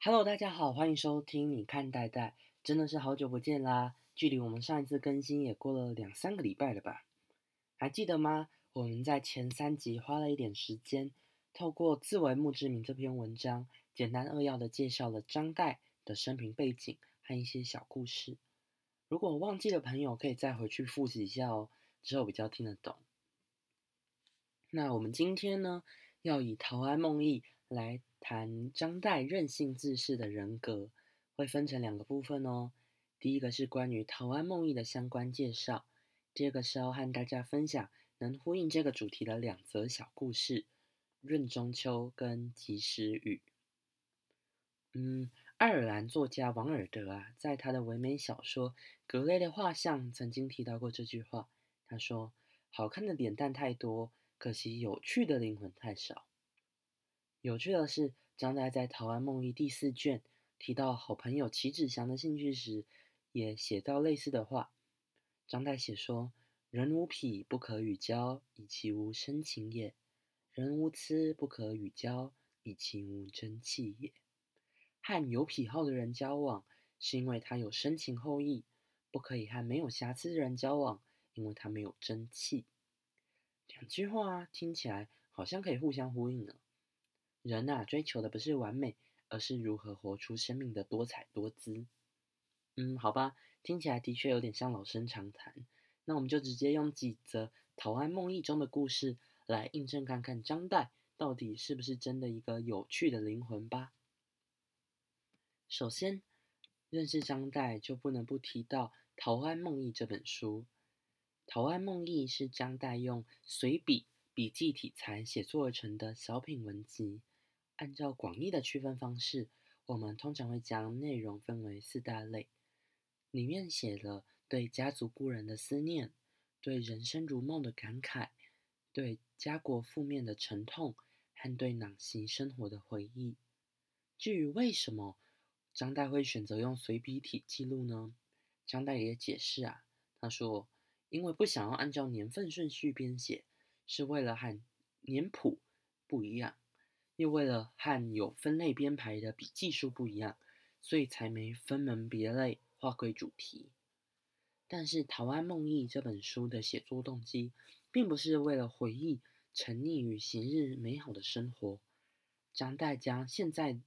Hello，大家好，欢迎收听。你看代代，真的是好久不见啦！距离我们上一次更新也过了两三个礼拜了吧？还记得吗？我们在前三集花了一点时间，透过《自为墓志铭》这篇文章，简单扼要的介绍了张岱的生平背景和一些小故事。如果忘记的朋友，可以再回去复习一下哦，之后比较听得懂。那我们今天呢，要以陶庵梦忆来。谈张岱任性自恃的人格，会分成两个部分哦。第一个是关于陶庵梦忆的相关介绍，第二个是要和大家分享能呼应这个主题的两则小故事：闰中秋跟及时雨。嗯，爱尔兰作家王尔德啊，在他的唯美小说《格雷的画像》曾经提到过这句话。他说：“好看的脸蛋太多，可惜有趣的灵魂太少。”有趣的是，张岱在《陶庵梦忆》第四卷提到好朋友齐子祥的兴趣时，也写到类似的话。张岱写说：“人无癖不可与交，以其无深情也；人无疵不可与交，以其无真气也。”和有癖好的人交往，是因为他有深情厚谊；不可以和没有瑕疵的人交往，因为他没有真气。两句话听起来好像可以互相呼应呢。人呐，追求的不是完美，而是如何活出生命的多彩多姿。嗯，好吧，听起来的确有点像老生常谈。那我们就直接用几则《陶庵梦忆》中的故事来印证看看张岱到底是不是真的一个有趣的灵魂吧。首先，认识张岱就不能不提到《陶庵梦忆》这本书。《陶庵梦忆》是张岱用随笔、笔记体裁写作而成的小品文集。按照广义的区分方式，我们通常会将内容分为四大类。里面写了对家族故人的思念，对人生如梦的感慨，对家国覆灭的沉痛，和对囊溪生活的回忆。至于为什么张岱会选择用随笔体记录呢？张岱也解释啊，他说：“因为不想要按照年份顺序编写，是为了和年谱不一样。”又为了和有分类编排的笔记书不一样，所以才没分门别类划归主题。但是《陶庵梦忆》这本书的写作动机，并不是为了回忆沉溺于昔日美好的生活。张岱将现在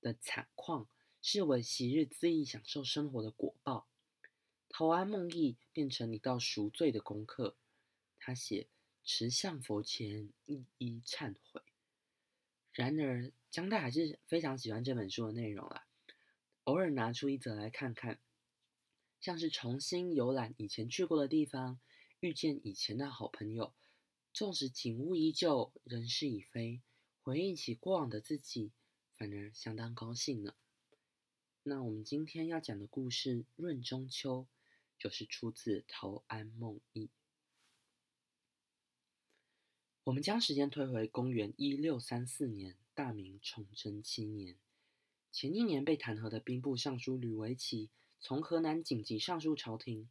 的惨况视为昔日恣意享受生活的果报，《陶庵梦忆》变成一道赎罪的功课。他写：“持向佛前，一一忏悔。”然而，江大还是非常喜欢这本书的内容啦，偶尔拿出一则来看看，像是重新游览以前去过的地方，遇见以前的好朋友，纵使景物依旧，人事已非，回忆起过往的自己，反而相当高兴呢。那我们今天要讲的故事《闰中秋》，就是出自《陶庵梦忆》。我们将时间推回公元一六三四年，大明崇祯七年。前一年被弹劾的兵部尚书吕维奇从河南紧急上书朝廷，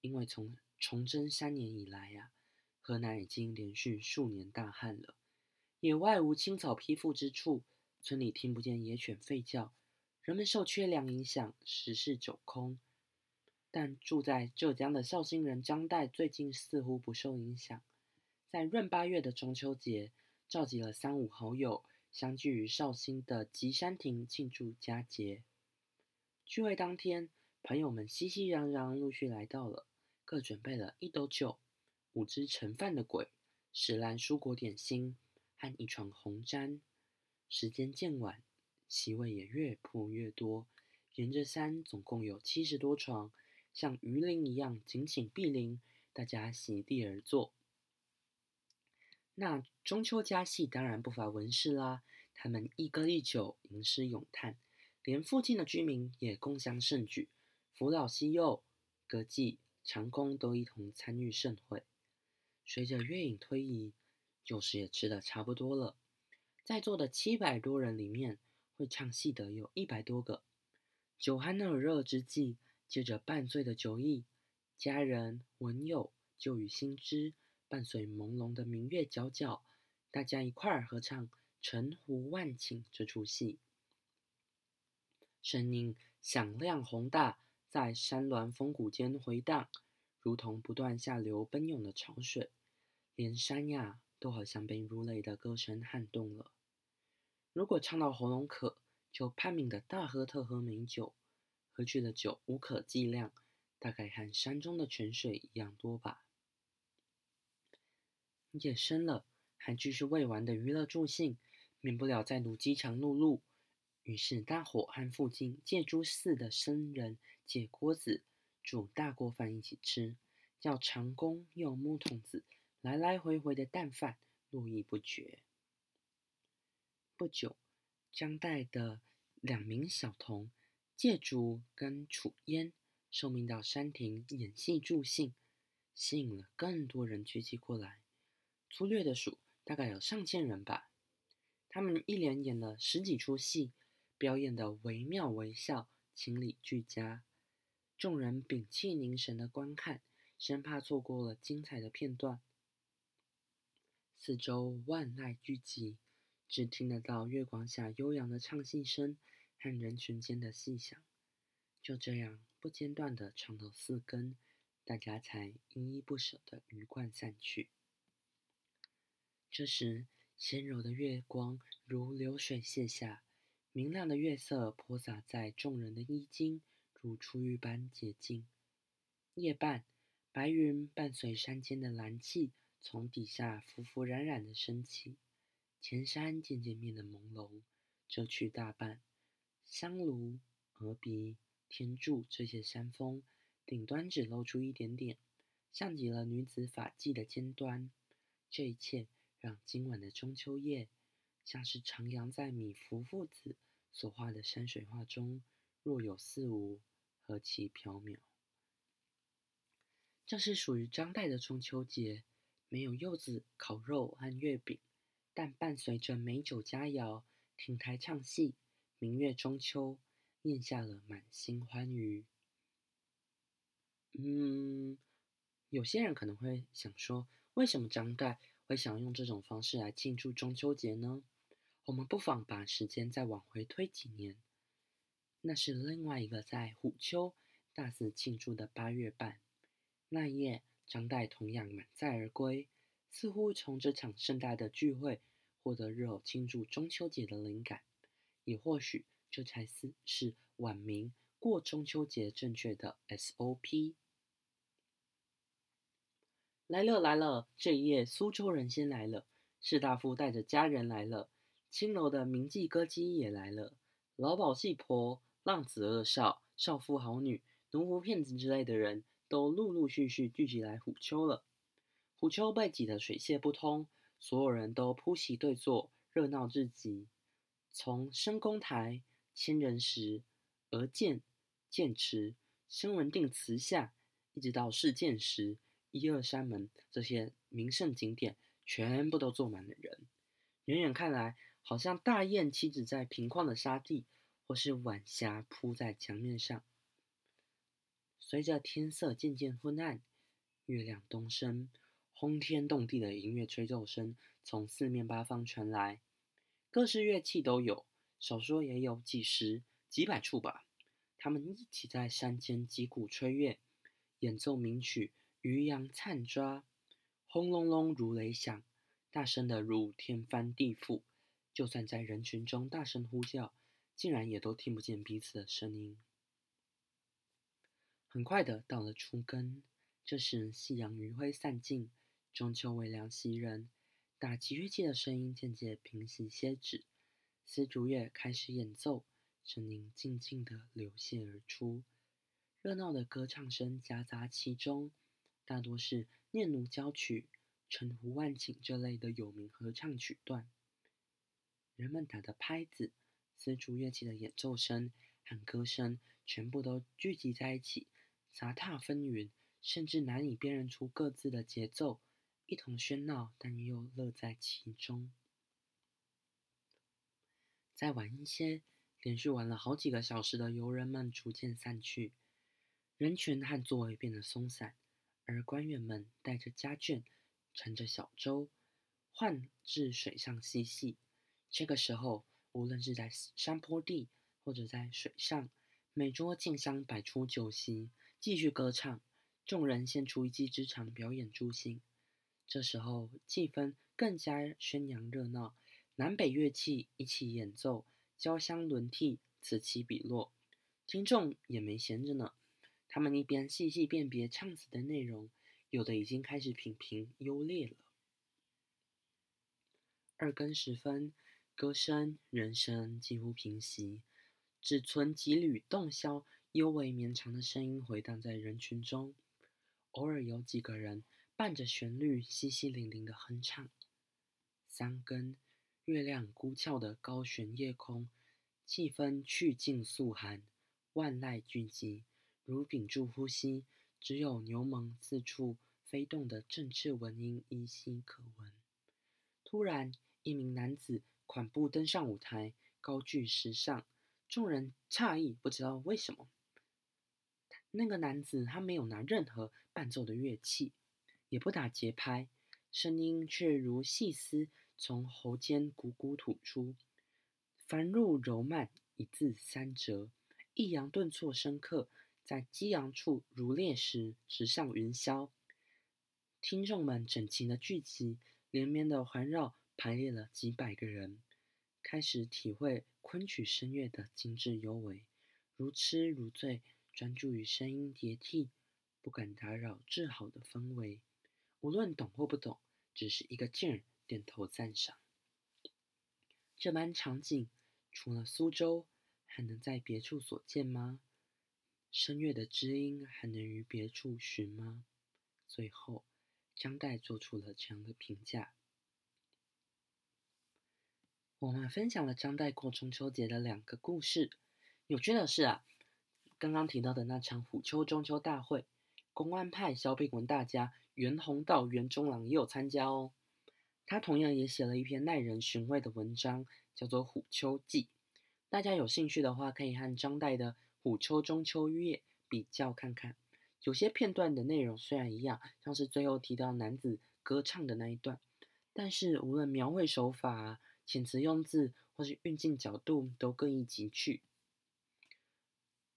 因为从崇祯三年以来呀，河南已经连续数年大旱了，野外无青草披覆之处，村里听不见野犬吠叫，人们受缺粮影响，十室九空。但住在浙江的绍兴人张岱最近似乎不受影响。在闰八月的中秋节，召集了三五好友，相聚于绍兴的吉山亭庆祝佳节。聚会当天，朋友们熙熙攘攘陆续来到了，各准备了一斗酒、五只盛饭的鬼、十篮蔬果点心和一床红毡。时间渐晚，席位也越铺越多，沿着山总共有七十多床，像鱼鳞一样紧紧毗邻，大家席地而坐。那中秋佳戏当然不乏文士啦，他们一歌一酒，吟诗咏叹，连附近的居民也共襄盛举，扶老携幼、歌妓、长工都一同参与盛会。随着月影推移，酒食也吃得差不多了，在座的七百多人里面，会唱戏的有一百多个。酒酣耳热之际，借着半醉的酒意，家人文友就与新知。伴随朦胧的明月皎皎，大家一块儿合唱《沉湖万顷》这出戏。声音响亮宏大，在山峦峰谷间回荡，如同不断下流奔涌的潮水，连山呀都好像被如雷的歌声撼动了。如果唱到喉咙渴，就拼命的大喝特喝美酒，喝去的酒无可计量，大概和山中的泉水一样多吧。夜深了，还继续未完的娱乐助兴，免不了再度饥肠辘辘。于是大伙和附近借珠寺的僧人借锅子煮大锅饭一起吃，叫长工用木桶子来来回回的淡饭络绎不绝。不久。张岱的两名小童借竹跟楚烟受命到山亭演戏助兴，吸引了更多人聚集过来。粗略的数，大概有上千人吧。他们一连演了十几出戏，表演的惟妙惟肖，情理俱佳。众人屏气凝神的观看，生怕错过了精彩的片段。四周万籁俱寂。只听得到月光下悠扬的唱戏声和人群间的细响，就这样不间断的唱到四更，大家才依依不舍的鱼贯散去。这时，纤柔的月光如流水泻下，明亮的月色泼洒在众人的衣襟，如初遇般洁净。夜半，白云伴随山间的蓝气，从底下浮浮冉冉的升起。前山渐渐变得朦胧，遮去大半。香炉、峨鼻、天柱这些山峰，顶端只露出一点点，像极了女子发髻的尖端。这一切让今晚的中秋夜，像是徜徉在米芾父子所画的山水画中，若有似无，何其缥缈。这是属于张岱的中秋节，没有柚子、烤肉和月饼。但伴随着美酒佳肴，亭台唱戏，明月中秋，咽下了满心欢愉。嗯，有些人可能会想说，为什么张岱会想用这种方式来庆祝中秋节呢？我们不妨把时间再往回推几年，那是另外一个在虎丘大肆庆祝的八月半。那夜，张岱同样满载而归。似乎从这场盛大的聚会获得日后庆祝中秋节的灵感，也或许这才是是晚明过中秋节正确的 SOP。来了来了，这一夜苏州人先来了，士大夫带着家人来了，青楼的名妓歌姬也来了，老鸨戏婆、浪子二少、少妇好女、奴仆骗子之类的人都陆陆续续聚集来虎丘了。虎丘被挤得水泄不通，所有人都铺席对坐，热闹至极。从深公台、千人石、鹅剑、剑池、生文定祠下，一直到试剑石、一二山门这些名胜景点，全部都坐满了人。远远看来，好像大雁栖止在平旷的沙地，或是晚霞铺在墙面上。随着天色渐渐昏暗，月亮东升。轰天动地的音乐吹奏声从四面八方传来，各式乐器都有，少说也有几十、几百处吧。他们一起在山间击鼓吹乐，演奏名曲《渔阳灿抓》，轰隆隆如雷响，大声的如天翻地覆。就算在人群中大声呼叫，竟然也都听不见彼此的声音。很快的到了初更，这时夕阳余晖散尽。中秋微凉袭人，打击乐器的声音渐渐平息歇止，丝竹乐开始演奏，声音静静地流泻而出，热闹的歌唱声夹杂其中，大多是念奴娇曲、陈胡万顷这类的有名合唱曲段。人们打的拍子、丝竹乐器的演奏声和歌声，全部都聚集在一起，杂沓纷纭，甚至难以辨认出各自的节奏。一同喧闹，但又乐在其中。再晚一些，连续玩了好几个小时的游人们逐渐散去，人群和座位变得松散，而官员们带着家眷，乘着小舟，换至水上嬉戏。这个时候，无论是在山坡地，或者在水上，每桌竞相摆出酒席，继续歌唱，众人献出一技之长表演助兴。这时候气氛更加宣扬热闹，南北乐器一起演奏，交相轮替，此起彼落。听众也没闲着呢，他们一边细细辨别唱词的内容，有的已经开始品评优劣了。二更时分，歌声、人声几乎平息，只存几缕洞箫幽微绵长的声音回荡在人群中，偶尔有几个人。伴着旋律，淅淅沥沥的哼唱。三更，月亮孤峭的高悬夜空，气氛去尽肃寒，万籁俱寂，如屏住呼吸，只有牛虻四处飞动的振翅蚊音依稀可闻。突然，一名男子款步登上舞台，高踞时尚，众人诧异，不知道为什么。那个男子他没有拿任何伴奏的乐器。也不打节拍，声音却如细丝从喉间汩汩吐出，繁入柔慢，一字三折，抑扬顿挫深刻，在激昂处如裂石直上云霄。听众们整齐的聚集，连绵的环绕排列了几百个人，开始体会昆曲声乐的精致优美，如痴如醉，专注于声音叠替，不敢打扰至好的氛围。无论懂或不懂，只是一个劲儿点头赞赏。这般场景，除了苏州，还能在别处所见吗？声乐的知音，还能于别处寻吗？最后，张岱做出了这样的评价。我们分享了张岱过中秋节的两个故事。有趣的是啊，刚刚提到的那场虎丘中秋大会，公安派小品文大家。袁宏道、袁中郎也有参加哦，他同样也写了一篇耐人寻味的文章，叫做《虎丘记》。大家有兴趣的话，可以和张岱的《虎丘中秋夜》比较看看。有些片段的内容虽然一样，像是最后提到男子歌唱的那一段，但是无论描绘手法、遣词用字，或是运镜角度，都各异极趣。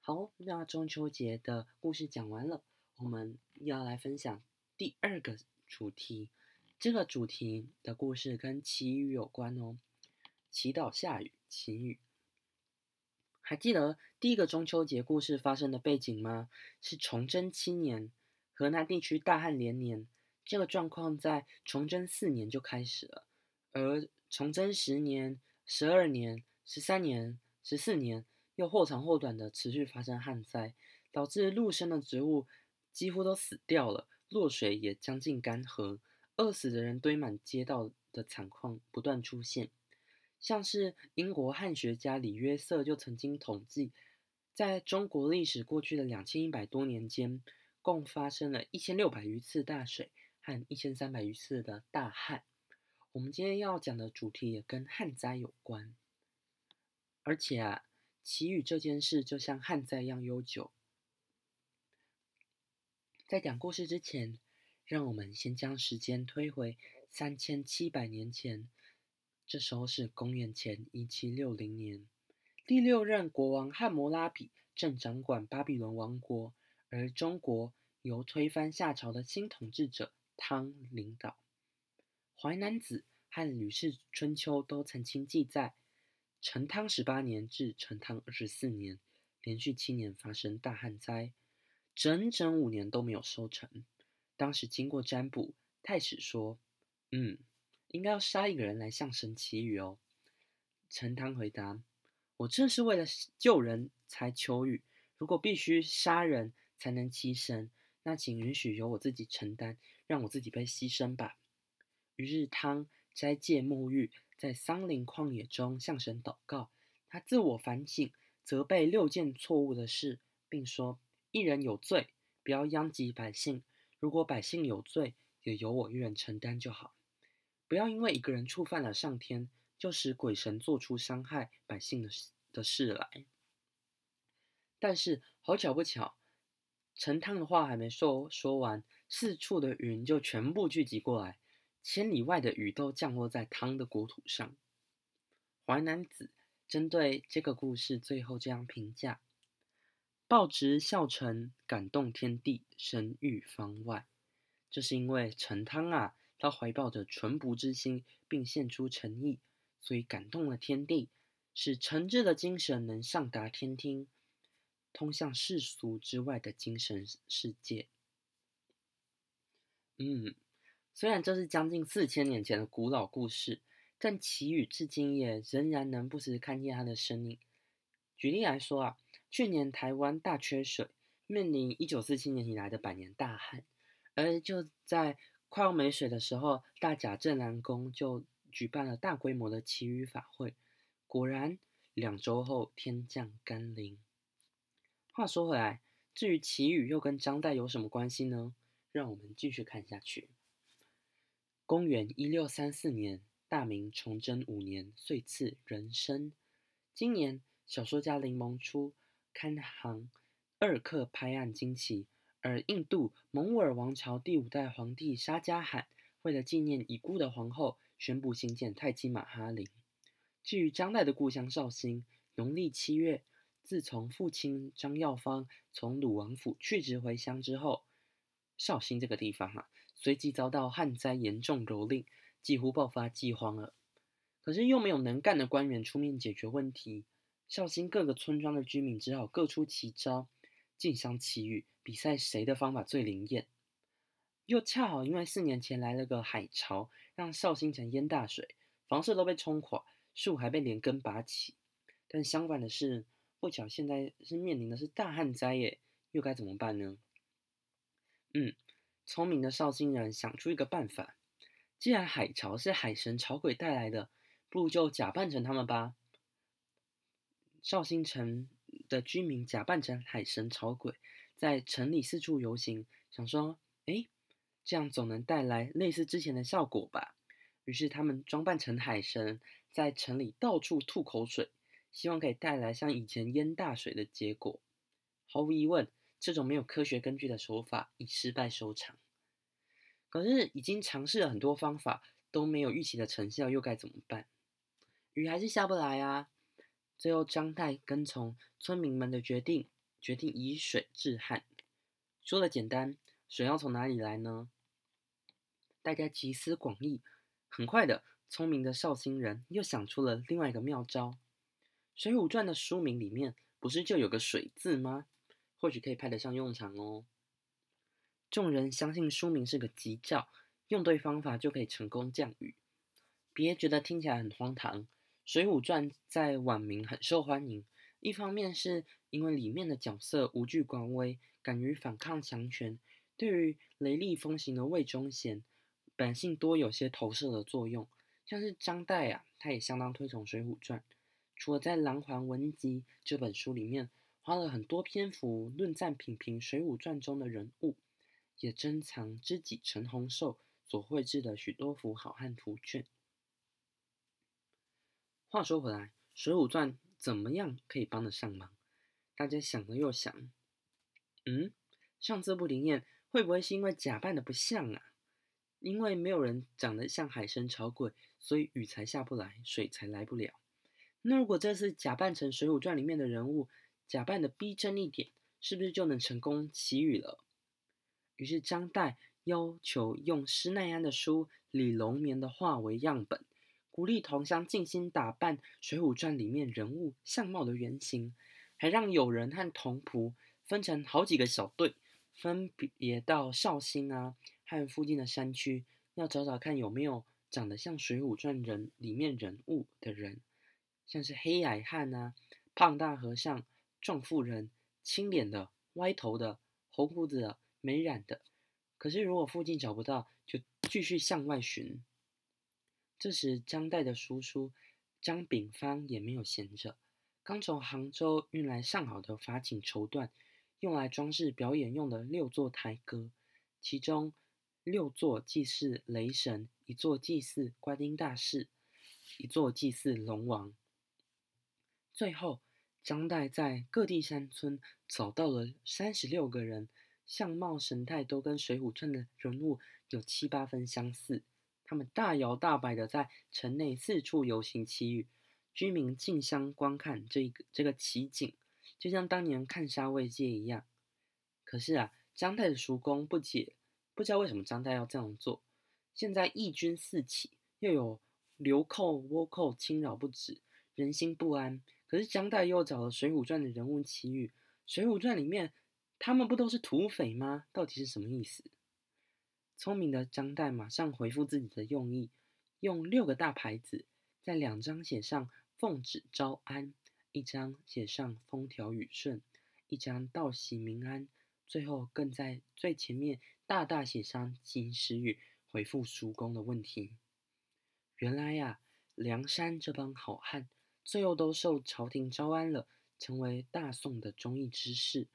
好，那中秋节的故事讲完了，我们要来分享。第二个主题，这个主题的故事跟祈雨有关哦。祈祷下雨，祈雨。还记得第一个中秋节故事发生的背景吗？是崇祯七年，河南地区大旱连年。这个状况在崇祯四年就开始了，而崇祯十年、十二年、十三年、十四年又或长或短的持续发生旱灾，导致陆生的植物几乎都死掉了。落水也将近干涸，饿死的人堆满街道的惨况不断出现。像是英国汉学家李约瑟就曾经统计，在中国历史过去的两千一百多年间，共发生了一千六百余次大水和一千三百余次的大旱。我们今天要讲的主题也跟旱灾有关，而且啊，祈雨这件事就像旱灾一样悠久。在讲故事之前，让我们先将时间推回三千七百年前。这时候是公元前一七六零年，第六任国王汉谟拉比正掌管巴比伦王国，而中国由推翻夏朝的新统治者汤领导。《淮南子》和《吕氏春秋》都曾经记载，成汤十八年至成汤二十四年，连续七年发生大旱灾。整整五年都没有收成。当时经过占卜，太史说：“嗯，应该要杀一个人来向神祈雨哦。”陈汤回答：“我正是为了救人才求雨，如果必须杀人才能祈神，那请允许由我自己承担，让我自己被牺牲吧。”于是汤斋戒沐浴，在桑林旷野中向神祷告。他自我反省，责备六件错误的事，并说。一人有罪，不要殃及百姓；如果百姓有罪，也由我一人承担就好。不要因为一个人触犯了上天，就使鬼神做出伤害百姓的的事来。但是好巧不巧，陈汤的话还没说说完，四处的云就全部聚集过来，千里外的雨都降落在汤的国土上。淮南子针对这个故事，最后这样评价：报直孝成，感动天地，声誉方外。这是因为陈汤啊，他怀抱着淳朴之心，并献出诚意，所以感动了天地，使诚挚的精神能上达天听，通向世俗之外的精神世界。嗯。虽然这是将近四千年前的古老故事，但祈雨至今也仍然能不时看见它的身影。举例来说啊，去年台湾大缺水，面临一九四七年以来的百年大旱，而就在快要没水的时候，大甲镇南宫就举办了大规模的祈雨法会。果然，两周后天降甘霖。话说回来，至于祈雨又跟张岱有什么关系呢？让我们继续看下去。公元一六三四年，大明崇祯五年岁次壬申，今年小说家林萌初刊行二刻拍案惊奇，而印度蒙兀尔王朝第五代皇帝沙加罕为了纪念已故的皇后，宣布兴建泰姬玛哈陵。至于张岱的故乡绍兴，农历七月，自从父亲张耀方从鲁王府去职回乡之后，绍兴这个地方啊。随即遭到旱灾严重蹂躏，几乎爆发饥荒了。可是又没有能干的官员出面解决问题，绍兴各个村庄的居民只好各出奇招，竞相祈雨，比赛谁的方法最灵验。又恰好因为四年前来了个海潮，让绍兴城淹大水，房舍都被冲垮，树还被连根拔起。但相反的是，不巧现在是面临的是大旱灾耶，又该怎么办呢？嗯。聪明的绍兴人想出一个办法，既然海潮是海神潮鬼带来的，不如就假扮成他们吧。绍兴城的居民假扮成海神潮鬼，在城里四处游行，想说：哎，这样总能带来类似之前的效果吧。于是他们装扮成海神，在城里到处吐口水，希望可以带来像以前淹大水的结果。毫无疑问。这种没有科学根据的手法以失败收场。可是已经尝试了很多方法都没有预期的成效，又该怎么办？雨还是下不来啊！最后张岱跟从村民们的决定，决定以水治旱。说的简单，水要从哪里来呢？大家集思广益，很快的，聪明的绍兴人又想出了另外一个妙招。《水浒传》的书名里面不是就有个“水”字吗？或许可以派得上用场哦。众人相信书名是个吉兆，用对方法就可以成功降雨。别觉得听起来很荒唐，《水浒传》在晚明很受欢迎。一方面是因为里面的角色无惧官威，敢于反抗强权，对于雷厉风行的魏忠贤，本性多有些投射的作用。像是张岱啊，他也相当推崇《水浒传》，除了在《琅环文集》这本书里面。花了很多篇幅论赞品评《水浒传》中的人物，也珍藏知己陈洪寿所绘制的许多幅好汉图卷。话说回来，《水浒传》怎么样可以帮得上忙？大家想了又想，嗯，上次不灵验，会不会是因为假扮的不像啊？因为没有人长得像海神潮鬼，所以雨才下不来，水才来不了。那如果这次假扮成《水浒传》里面的人物？假扮的逼真一点，是不是就能成功祈雨了？于是张岱要求用施耐庵的书《李龙眠》的画为样本，鼓励同乡尽心打扮《水浒传》里面人物相貌的原型，还让友人和同仆分成好几个小队，分别到绍兴啊和附近的山区，要找找看有没有长得像《水浒传》人里面人物的人，像是黑矮汉啊、胖大和尚。壮妇人、青脸的、歪头的、红胡子的、没染的。可是如果附近找不到，就继续向外寻。这时，张岱的叔叔张炳芳也没有闲着，刚从杭州运来上好的法锦绸缎，用来装饰表演用的六座台阁，其中六座祭祀雷神，一座祭祀观音大士，一座祭祀龙王。最后。张岱在各地山村找到了三十六个人，相貌神态都跟《水浒传》的人物有七八分相似。他们大摇大摆的在城内四处游行祈雨，居民竞相观看这一个这个奇景，就像当年看杀卫界一样。可是啊，张岱的叔公不解，不知道为什么张岱要这样做。现在义军四起，又有流寇倭寇侵扰不止，人心不安。可是张岱又找了《水浒传》的人物奇遇，《水浒传》里面他们不都是土匪吗？到底是什么意思？聪明的张岱马上回复自己的用意，用六个大牌子，在两张写上“奉旨招安”，一张写上“风调雨顺”，一张“道喜民安”，最后更在最前面大大写上“及时雨”，回复叔公的问题。原来呀，梁山这帮好汉。最后都受朝廷招安了，成为大宋的忠义之士，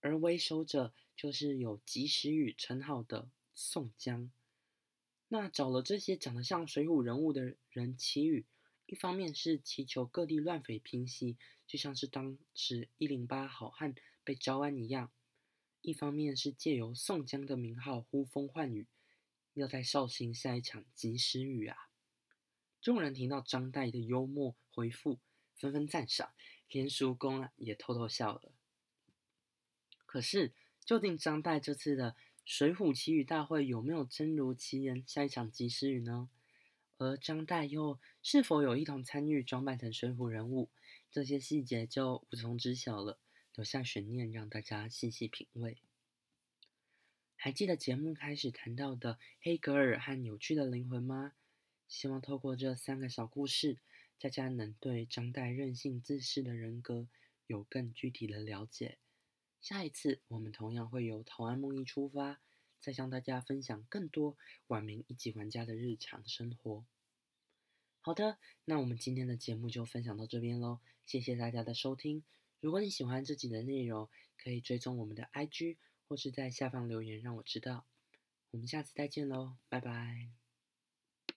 而为首者就是有及时雨称号的宋江。那找了这些长得像水浒人物的人祈雨，一方面是祈求各地乱匪平息，就像是当时一零八好汉被招安一样；一方面是借由宋江的名号呼风唤雨，要在绍兴下一场及时雨啊！众人听到张岱的幽默回复，纷纷赞赏，连叔公啊也偷偷笑了。可是，究竟张岱这次的水浒奇雨大会有没有真如其人下一场及时雨呢？而张岱又是否有一同参与装扮成水浒人物？这些细节就无从知晓了，留下悬念让大家细细品味。还记得节目开始谈到的黑格尔和有趣的灵魂吗？希望透过这三个小故事，大家能对张岱任性自恃的人格有更具体的了解。下一次我们同样会由陶安梦一出发，再向大家分享更多晚明一级玩家的日常生活。好的，那我们今天的节目就分享到这边喽，谢谢大家的收听。如果你喜欢这集的内容，可以追踪我们的 IG，或是在下方留言让我知道。我们下次再见喽，拜拜。